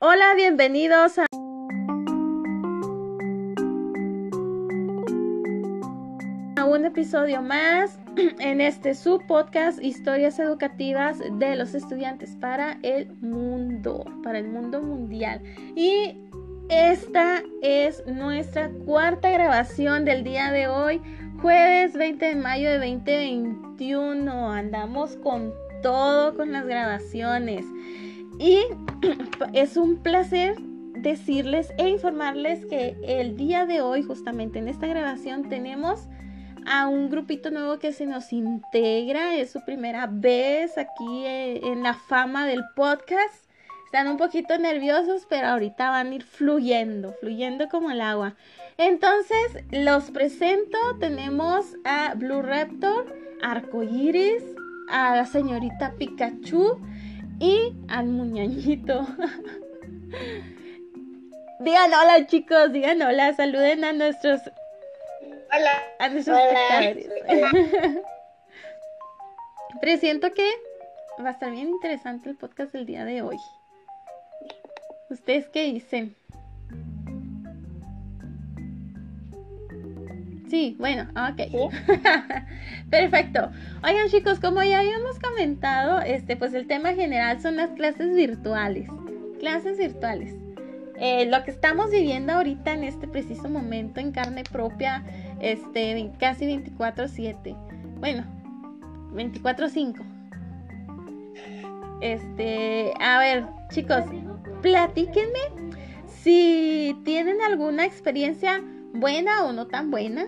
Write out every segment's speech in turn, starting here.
Hola, bienvenidos a... a un episodio más en este subpodcast Historias Educativas de los Estudiantes para el mundo, para el mundo mundial. Y esta es nuestra cuarta grabación del día de hoy, jueves 20 de mayo de 2021. Andamos con todo con las grabaciones. Y es un placer decirles e informarles que el día de hoy, justamente en esta grabación, tenemos a un grupito nuevo que se nos integra. Es su primera vez aquí eh, en la fama del podcast. Están un poquito nerviosos, pero ahorita van a ir fluyendo, fluyendo como el agua. Entonces, los presento. Tenemos a Blue Raptor, Arcoiris, a la señorita Pikachu y al muñañito. digan hola chicos, digan hola, saluden a nuestros Hola. a nuestros Hola. espectadores. Presiento que va a estar bien interesante el podcast del día de hoy. ¿Ustedes qué dicen? Sí, bueno, ok. ¿Sí? Perfecto. Oigan chicos, como ya habíamos comentado, este, pues el tema general son las clases virtuales. Clases virtuales. Eh, lo que estamos viviendo ahorita en este preciso momento en carne propia, este, casi 24/7. Bueno, 24/5. Este, a ver, chicos, platíquenme si tienen alguna experiencia buena o no tan buena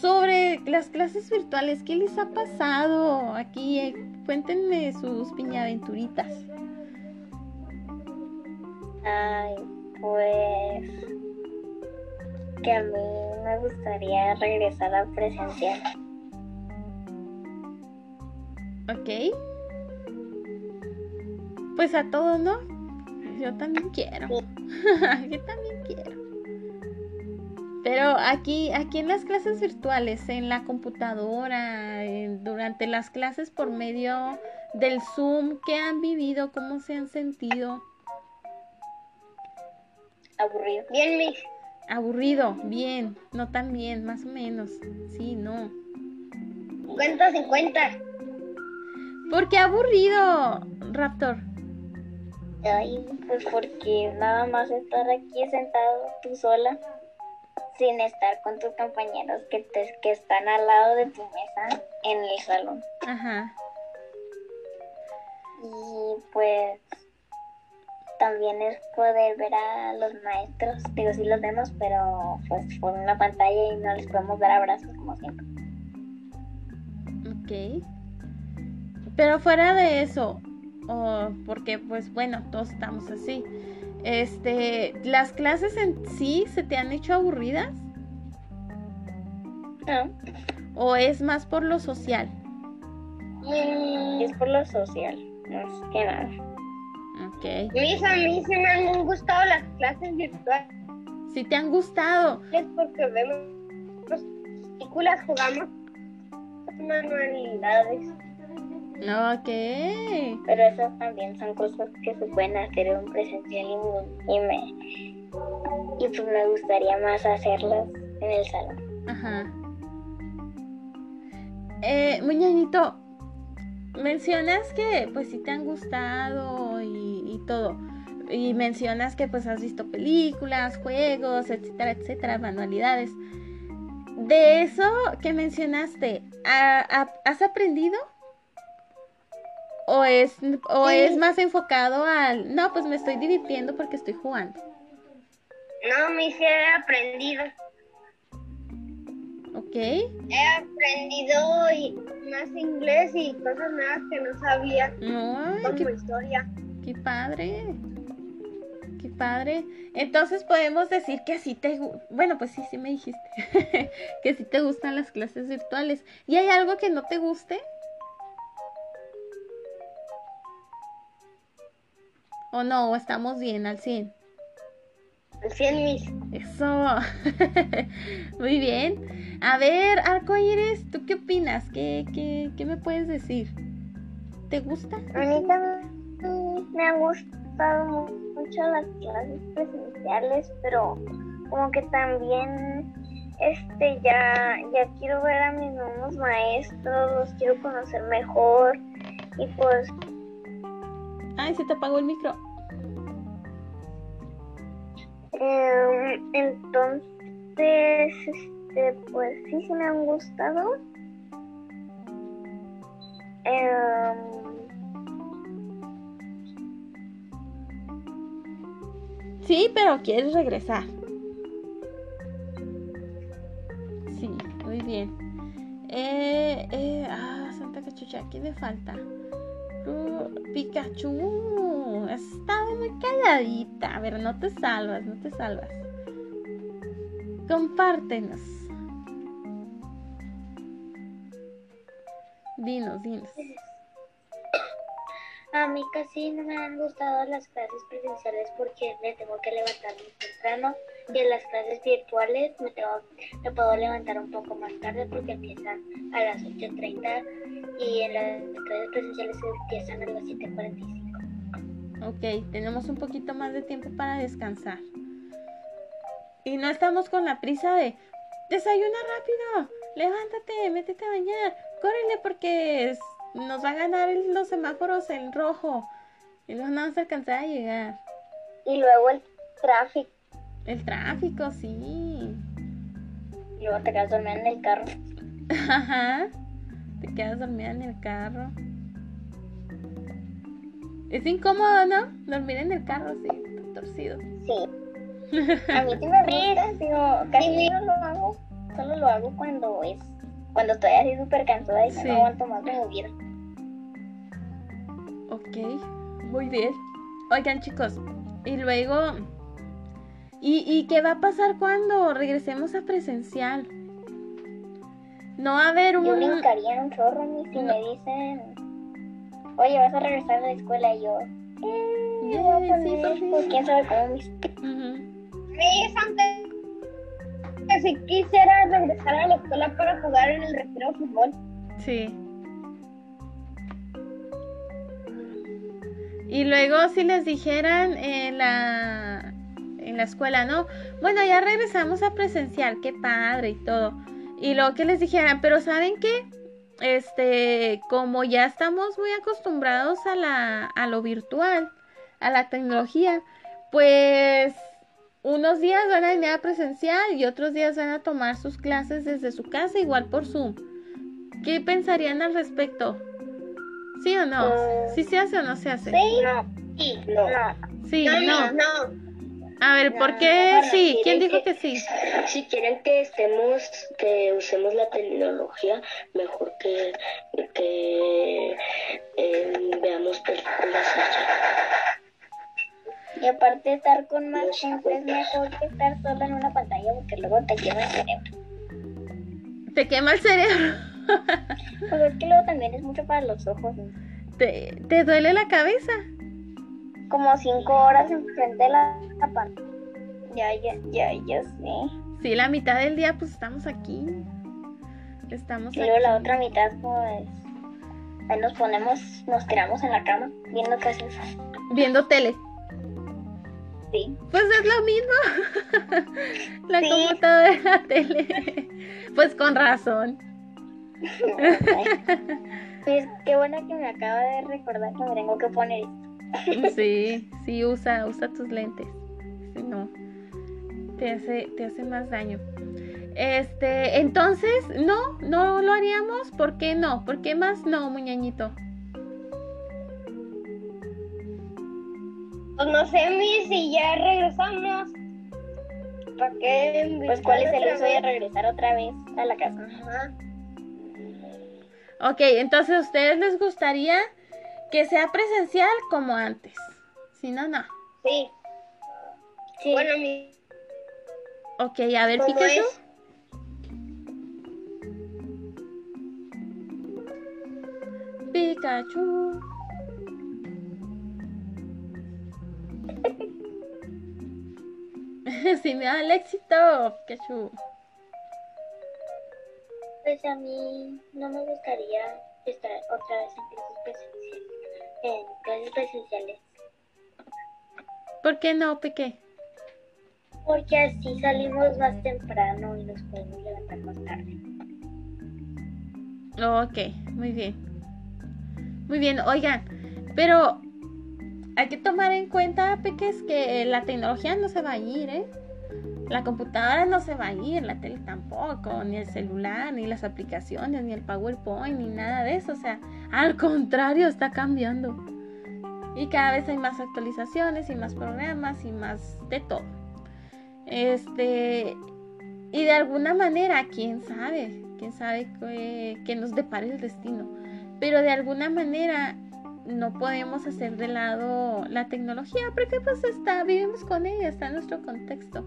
sobre las clases virtuales. ¿Qué les ha pasado aquí? Eh, cuéntenme sus piñaventuritas. Ay, pues que a mí me gustaría regresar a presencial. ¿Ok? Pues a todos, ¿no? Yo también quiero. Yo también. Pero aquí, aquí en las clases virtuales, en la computadora, en- durante las clases por medio del Zoom, ¿qué han vivido? ¿Cómo se han sentido? Aburrido. Bien, Miss. Aburrido, bien, no tan bien, más o menos. Sí, no. 50-50. ¿Por qué aburrido, Raptor? Ay, pues porque nada más estar aquí sentado tú sola, sin estar con tus compañeros que, te, que están al lado de tu mesa en el salón. Ajá. Y pues también es poder ver a los maestros. Digo, sí los vemos, pero pues por una pantalla y no les podemos dar abrazos como siempre. Ok. Pero fuera de eso, o porque pues bueno, todos estamos así. Este, las clases en sí se te han hecho aburridas No, o es más por lo social? es por lo social, más que nada. Ok. Mis a mí sí me han gustado las clases virtuales Si te han gustado. porque vemos películas, jugamos manualidades. Ok. Pero esas también son cosas que se pueden hacer en presencial y, me- y me y pues me gustaría más hacerlas en el salón. Ajá. Eh, Muñeñito, mencionas que pues sí te han gustado y, y todo. Y mencionas que pues has visto películas, juegos, etcétera, etcétera, manualidades. De eso que mencionaste, ¿ha- ha- ¿has aprendido? ¿O es, o Sí. es más enfocado al, no, pues me estoy divirtiendo porque estoy jugando? No, me sí he aprendido. ¿Ok? He aprendido más inglés y cosas nuevas que no sabía, Ay, como qué historia. Qué padre. Qué padre. Entonces podemos decir que sí te... Bueno, pues sí, sí me dijiste. que sí te gustan las clases virtuales. ¿Y hay algo que no te guste? ¿O no? ¿O estamos bien al 100? Al 100 mis. Eso. Muy bien. A ver, Arcoíris, ¿tú qué opinas? ¿Qué, qué, qué me puedes decir? ¿Te gusta? A mí también me ha gustado mucho mucho las clases presenciales, pero como que también este ya ya quiero ver a mis nuevos maestros, los quiero conocer mejor y pues Ay, se te apagó el micro. em, entonces este pues sí sí me han gustado. Em, Sí, pero quieres regresar. Sí, muy bien. Eh, eh, ah, Santa Cachucha, ¿qué le falta? Pikachu, has muy calladita. A ver, no te salvas, no te salvas. Compártenos. Dinos, dinos. A mí casi no me han gustado las clases presenciales porque me tengo que levantar muy temprano y en las clases virtuales me, me puedo levantar un poco más tarde porque empiezan a las 8.30 y en las clases presenciales empiezan a las 7.45. Ok, tenemos un poquito más de tiempo para descansar. Y no estamos con la prisa de desayuna rápido, levántate, métete a bañar, córrele porque es- nos va a ganar el- los semáforos en rojo y luego no vamos a alcanzar a llegar. Y luego el tráfico, El tráfico, sí. y luego te quedas dormida en el carro. Ajá. Te quedas dormida en el carro. Es incómodo, ¿no? Dormir en el carro, sí, torcido. Sí. A mí sí me gusta, digo, casi no lo hago, solo lo hago cuando es, cuando estoy así súper cansada y Sí. no aguanto más de mi vida. Ok, muy bien. Oigan chicos, y luego... ¿Y, ¿Y qué va a pasar cuando regresemos a presencial? No va a haber Yo un... brincaría un chorro, si me dicen, oye, vas a regresar a la escuela, y yo, eh, voy a sí, sí. pues quién sabe cómo mis... Sí, Santa, que si quisiera regresar a la escuela para jugar en el recreo de fútbol. Sí. Y luego si les dijeran en la, en la escuela, ¿no? Bueno, ya regresamos a presencial, qué padre y todo. Y luego que les dijeran, pero ¿saben qué? Este, como ya estamos muy acostumbrados a la, a lo virtual, a la tecnología, pues unos días van a venir a presencial y otros días van a tomar sus clases desde su casa, igual por Zoom. ¿Qué pensarían al respecto? ¿Sí o no? Mm. ¿Sí se hace o no se hace? Sí, no, sí, no. Sí, No, no. A ver, ¿por No, qué sí? ¿Quién dijo que- que sí? Si quieren que estemos, que usemos la tecnología, mejor que, que eh, veamos películas Y aparte estar con más gente es mejor que estar sola en una pantalla porque luego te quema el cerebro. Te quema el cerebro. Pues es que luego también es mucho para los ojos. ¿no? ¿Te, te duele la cabeza? Como cinco horas enfrente de la, la pantalla. Ya, ya, ya, ya sé. Sí, la mitad del día pues estamos aquí. Estamos Y luego la otra mitad pues ahí nos ponemos, nos tiramos en la cama viendo cosas. viendo tele. Sí. Pues es lo mismo. la Sí. computadora y la tele. pues con razón. Pues qué bueno que me acaba de recordar que me tengo que poner esto. Sí, sí, usa, usa tus lentes. Si no, te hace, te hace más daño. Este, entonces, no, no lo haríamos. ¿Por qué no? ¿Por qué más no, muñeñito? Pues no sé, mi, si ya regresamos. ¿Para qué? Pues cuál es el uso de regresar otra vez a la casa. Ajá. Ok, entonces a ustedes les gustaría que sea presencial como antes. Si no, no. Sí. Sí. Bueno, mi. Ok, a ver, ¿Cómo Pikachu. es? Pikachu. si me da el éxito, Pikachu. Pues a mí no me gustaría estar otra vez en clases presenciales. En clases presenciales. ¿Por qué no, Peque? Porque así salimos más temprano y nos podemos levantar más tarde. Ok, muy bien. Muy bien, oigan, pero hay que tomar en cuenta, Peques, que la tecnología no se va a ir, ¿eh? La computadora no se va a ir, la tele tampoco, ni el celular, ni las aplicaciones, ni el PowerPoint, ni nada de eso. O sea, al contrario, está cambiando. Y cada vez hay más actualizaciones y más programas y más de todo. Este, y de alguna manera, quién sabe, quién sabe qué, nos depara el destino. Pero de alguna manera no podemos hacer de lado la tecnología porque pues está, vivimos con ella, está en nuestro contexto.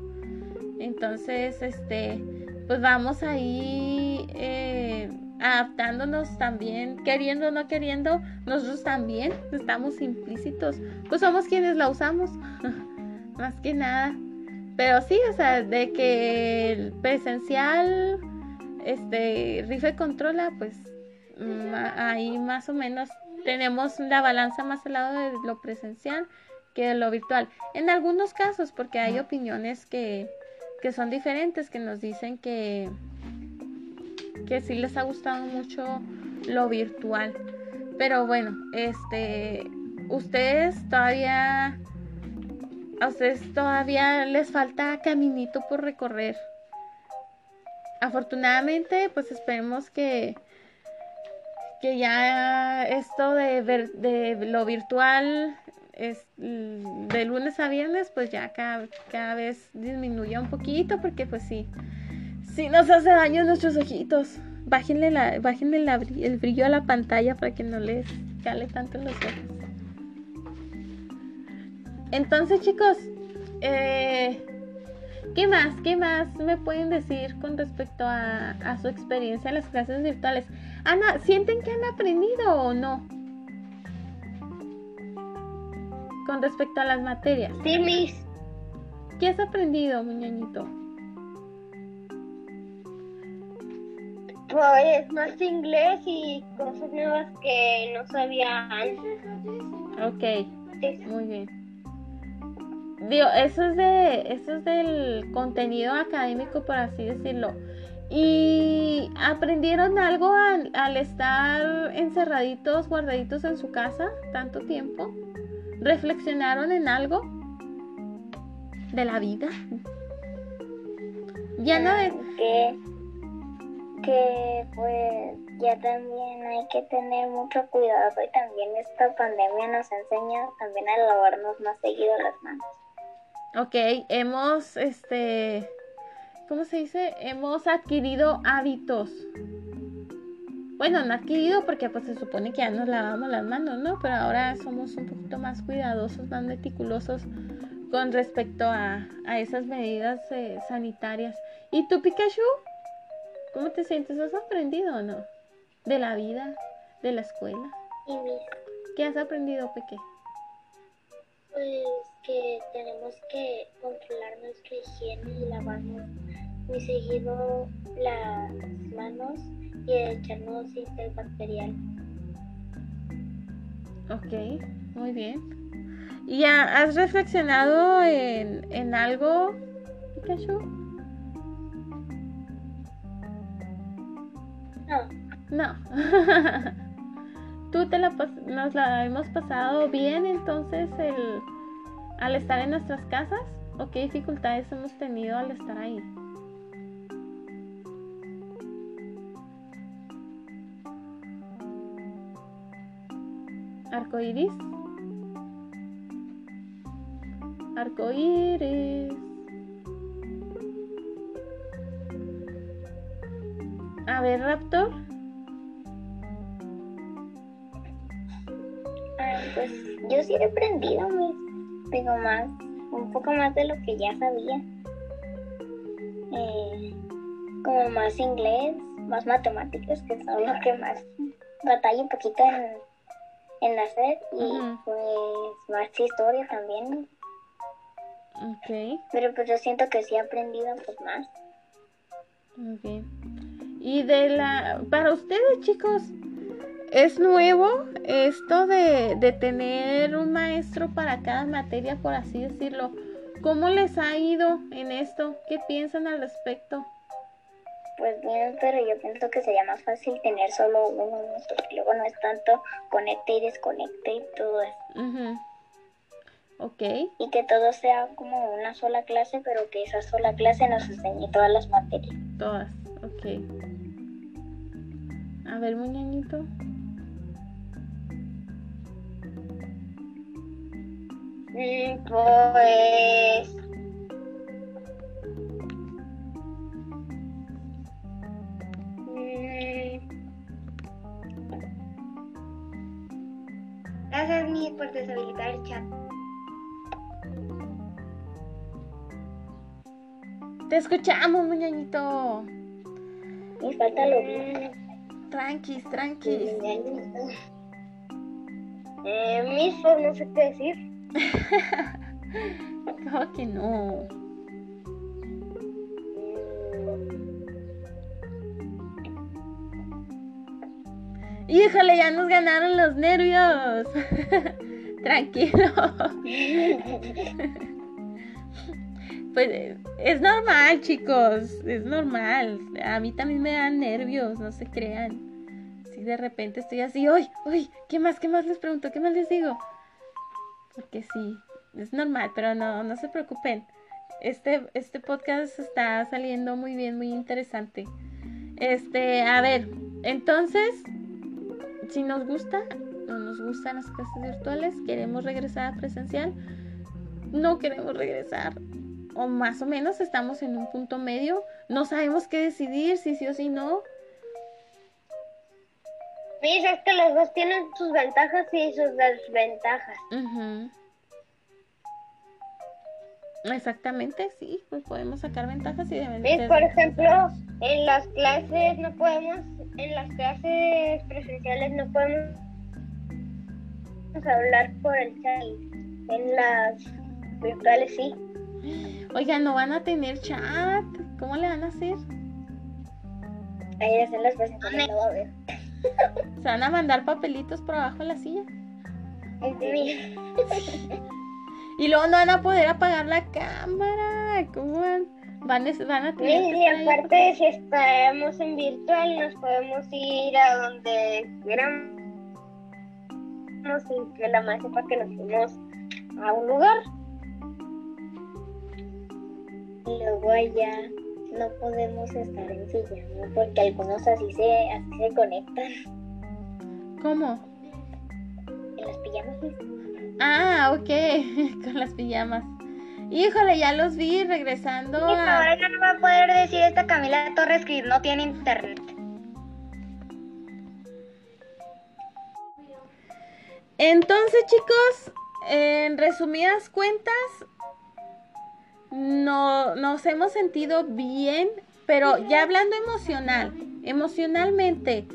Entonces, este, pues vamos ahí eh, adaptándonos también, queriendo o no queriendo, nosotros también estamos implícitos, pues somos quienes la usamos, más que nada. Pero sí, o sea, de que el presencial, este, rife controla, pues ahí más o menos tenemos la balanza más al lado de lo presencial que de lo virtual. En algunos casos, porque hay opiniones que, que son diferentes, que nos dicen que, que sí les ha gustado mucho lo virtual. Pero bueno, este, ustedes todavía, a ustedes todavía les falta caminito por recorrer. Afortunadamente, pues esperemos que, que ya esto de, ver, de lo virtual es de lunes a viernes, pues ya cada, cada vez disminuye un poquito, porque pues sí, sí nos hace daño nuestros ojitos. Bájenle, la, bájenle el brillo a la pantalla para que no les cale tanto los ojos. Entonces, chicos, eh, ¿qué más? ¿Qué más me pueden decir con respecto a, a su experiencia en las clases virtuales? Ana, ¿sienten que han aprendido o no? Con respecto a las materias. Sí, Miss. ¿Qué has aprendido, muñeñito? Pues más inglés y cosas nuevas que no sabía antes. Ok, muy bien. Digo, eso es de, eso es del contenido académico, por así decirlo. ¿Y aprendieron algo al estar encerraditos, guardaditos en su casa tanto tiempo? ¿Reflexionaron en algo de la vida? Ya no es... Que, que pues ya también hay que tener mucho cuidado y también esta pandemia nos enseña también a lavarnos más seguido las manos. Ok, hemos, este, ¿cómo se dice? Hemos adquirido hábitos bueno, no adquirido porque pues se supone que ya nos lavamos las manos, ¿no? Pero ahora somos un poquito más cuidadosos, más meticulosos con respecto a, esas medidas eh, sanitarias. ¿Y tú, Pikachu? ¿Cómo te sientes? ¿Has aprendido o no? De la vida, de la escuela. ¿Y ¿Qué has aprendido, Peque? Pues que tenemos que controlar nuestra higiene y lavarnos muy seguido las manos y echarnos bacterial. Ok, muy bien. ¿Y has reflexionado en, en algo, Pikachu? No. No. Tú te la nos la hemos pasado bien entonces el al estar en nuestras casas o qué dificultades hemos tenido al estar ahí? Arcoiris. Arcoiris. A ver, Raptor. pues yo sí he aprendido, digo más, un poco más de lo que ya sabía. Eh, como más inglés, más matemáticas, que son lo que más batalla un poquito en en la sed y pues más historia también. Ok. Pero pues yo siento que sí he aprendido pues más. Ok. Y de la... Para ustedes chicos, es nuevo esto de, de tener un maestro para cada materia, por así decirlo. ¿Cómo les ha ido en esto? ¿Qué piensan al respecto? Pues bien, pero yo pienso que sería más fácil tener solo uno, porque luego no es tanto conecte y desconecte y todo eso. Ujú. Ok, Y que todo sea como una sola clase, pero que esa sola clase nos enseñe todas las materias. todas. Ok. A ver, muñeñito. Mm, Pues. Gracias, Mi, por deshabilitar el chat. Te escuchamos, muñeñito. Y falta lo bien. Tranquis, tranquis. Eh, mis, pues no sé qué decir. ¿Cómo que no? Híjole, ya nos ganaron los nervios. Tranquilo. Pues es normal, chicos. Es normal. A mí también me dan nervios, no se crean. Si de repente estoy así, uy, uy, ¿qué más? ¿Qué más les pregunto? ¿Qué más les digo? Porque sí, es normal, pero no, no se preocupen. Este, este podcast está saliendo muy bien, muy interesante. Este, a ver, entonces, si nos gusta, no nos gustan las clases virtuales, queremos regresar a presencial, no queremos regresar, o más o menos estamos en un punto medio, no sabemos qué decidir, si sí o si no. Mis, es que los dos tienen sus ventajas y sus desventajas. Exactamente, sí, pues podemos sacar ventajas y desventajas. por ejemplo, en las clases no podemos, en las clases presenciales no podemos hablar por el chat. En las virtuales sí. Oigan, no van a tener chat, ¿cómo le van a hacer? Ahí hacen las presentaciones, no va a haber. ¿Se van a mandar papelitos por abajo de la silla? Mi, Y luego no van a poder apagar la cámara. ¿Cómo van? Van, a- van a tener que y ahí aparte si estamos en virtual nos podemos ir a donde queramos sin que la maestra sepa que nos fuimos a un lugar. Y luego allá no podemos estar en silla, ¿no? Porque algunos así se, así se conectan ¿Cómo? en las pijamas. Ah, ok, con las pijamas. Híjole, ya los vi regresando a... Ahora no va a poder decir esta Camila Torres que no tiene internet. Entonces, chicos, en resumidas cuentas, no, nos hemos sentido bien, pero ya hablando emocional, emocionalmente,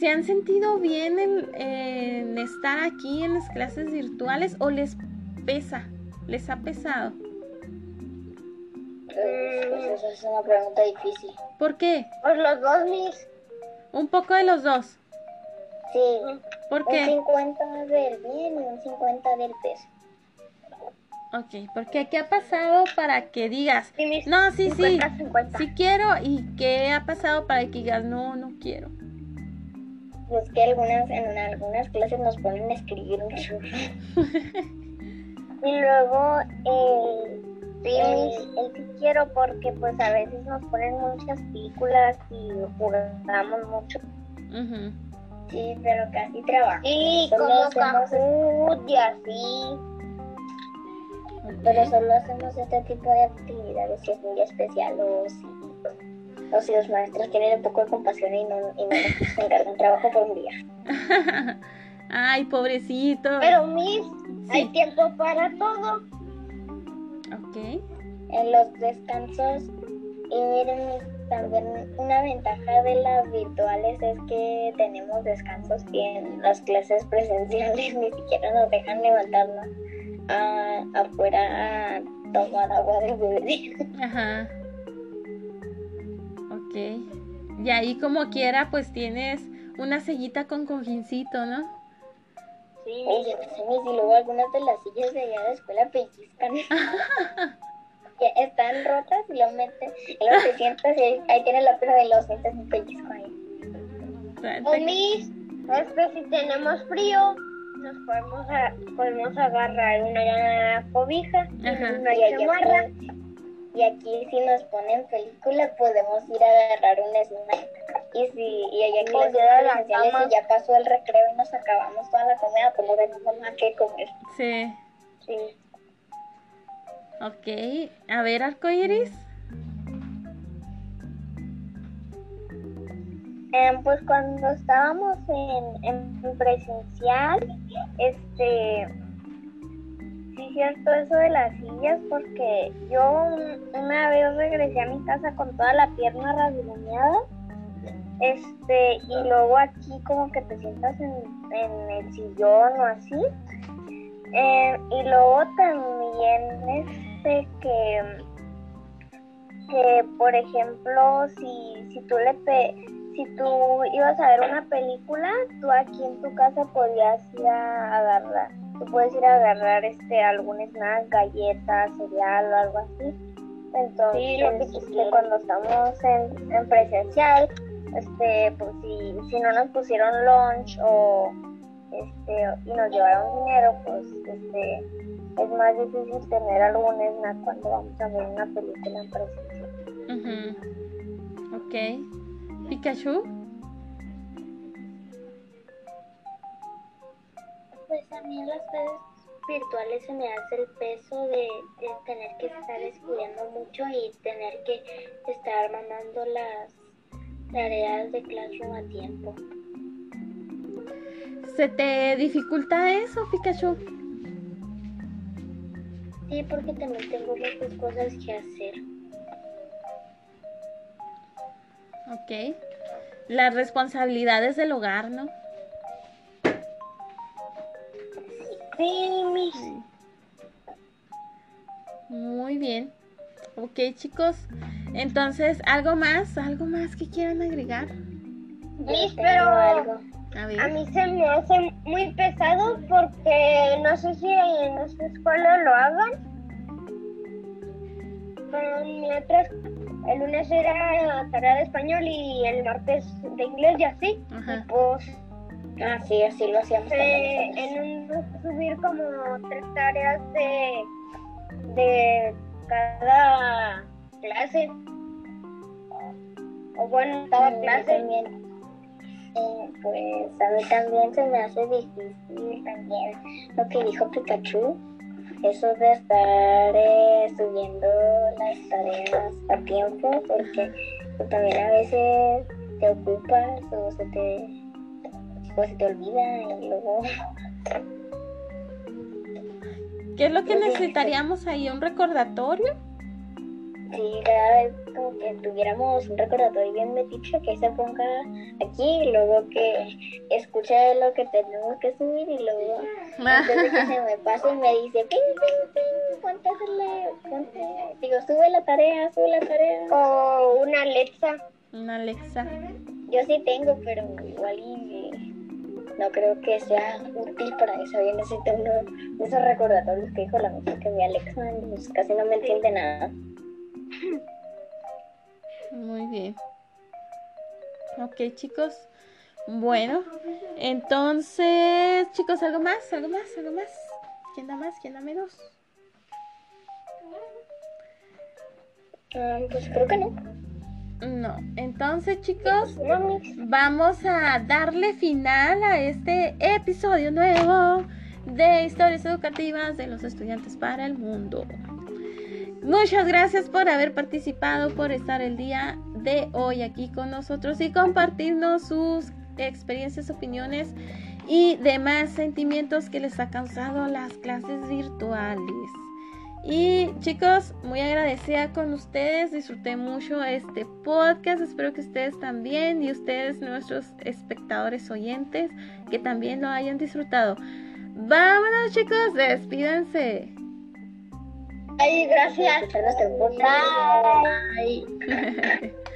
¿se han sentido bien en, en estar aquí en las clases virtuales o les pesa? ¿Les ha pesado? Esa es una pregunta difícil. ¿Por qué? Pues los dos mis. Un poco de los dos. Sí, ¿Por un qué? 50 del bien y un 50 del peso. Ok, porque ¿qué ha pasado para que digas, Sí, no, sí, sí, 50, 50. sí quiero y qué ha pasado para que digas, no, no quiero? Pues que algunas, en algunas clases nos ponen a escribir un chorro. Y luego, eh, mis. el sí quiero porque pues a veces nos ponen muchas películas y jugamos mucho. Ujú. Sí, pero casi trabajo. Sí, Solo como hacemos y así. Pero solo hacemos este tipo de actividades si es muy especial o si, o si los maestros tienen un poco de compasión y no, y no nos encargan trabajo por un día. Ay, pobrecito. Pero, mis, hay tiempo para todo. Ok. En los descansos, y miren, también una ventaja de las virtuales es que tenemos descansos y en las clases presenciales ni siquiera nos dejan levantarnos a, afuera a tomar agua del bebé. Ajá. Ok. Y ahí como quiera, pues tienes una sellita con cojincito, ¿no? Sí, Oye, y luego algunas de las sillas de allá de la escuela pellizcan. que están rotas y lo y luego te sientas y ahí, ahí tienes la pena de los sientas un pellizco ahí. O mis, este, si tenemos frío, nos podemos, a, podemos agarrar una cobija, una chamarra. Y aquí si nos ponen película podemos ir a agarrar un snack. Y si y allá aquí las si ya pasó el recreo y nos acabamos toda la comida, pues no tenemos nada que comer. Sí. Sí. Ok. A ver, arcoiris. Eh, pues cuando estábamos en, en presencial, este sí cierto eso de las sillas porque yo una vez regresé a mi casa con toda la pierna rasguñada este y luego aquí como que te sientas en, el sillón o así eh, y luego también este que que por ejemplo si, si tú le pe si tú ibas a ver una película tú aquí en tu casa podías ir a agarrar tú puedes ir a agarrar este algún snack, galletas, cereal o algo así. Entonces, este, cuando estamos en, presencial, este, pues si, si no nos pusieron lunch o este y nos llevaron dinero, pues este es más difícil tener algún snack cuando vamos a ver una película en presencial. Ok. Pikachu. pues a mí en las redes virtuales se me hace el peso de, tener que estar estudiando mucho y tener que estar mandando las tareas de Classroom a tiempo. ¿Se te dificulta eso, Pikachu? Sí, porque también tengo muchas cosas que hacer. Ok. Las responsabilidades del hogar, ¿no? Muy bien. Ok, chicos. Entonces, ¿algo más? ¿Algo más que quieran agregar? Miss, pero a, mí se me hace muy pesado porque no sé si en nuestra escuela lo hagan. Pero en mi otra, el lunes era tarea de español y el martes de inglés y así. Y pues Ah, sí, así lo hacíamos. en un subir como tres tareas de, de cada clase. O bueno, cada clase. También, eh, pues a mí también se me hace difícil también lo que dijo Pikachu. Eso de estar eh, subiendo las tareas a tiempo, porque pues, también a veces te ocupas o se te pues se te olvida y luego... ¿Qué es lo que necesitaríamos ahí? ¿Un recordatorio? Sí, cada vez como que tuviéramos un recordatorio bien metido que se ponga aquí y luego que escuche lo que tenemos que subir y luego antes de que se me pase me dice, ping, ping, ping, ponte, ponte, digo, sube la tarea, sube la tarea. O una Alexa. Una Alexa. Yo sí tengo, pero igual y no creo que sea útil para eso. Yo necesito uno de esos recordatorios que dijo la mujer que mi Alexa pues, casi no me entiende nada. Muy bien. Ok, chicos. Bueno, entonces, chicos, ¿algo más? ¿Algo más? ¿Algo más? ¿Quién da más? ¿Quién da menos? Ah, pues creo que no. No, entonces chicos, vamos a darle final a este episodio nuevo de historias educativas de los estudiantes para el mundo. Muchas gracias por haber participado, por estar el día de hoy aquí con nosotros y compartirnos sus experiencias, opiniones y demás sentimientos que les ha causado las clases virtuales. Y chicos, muy agradecida con ustedes, disfruté mucho este podcast, espero que ustedes también y ustedes nuestros espectadores oyentes que también lo hayan disfrutado. Vámonos chicos, despídense. Ay, gracias. Bye.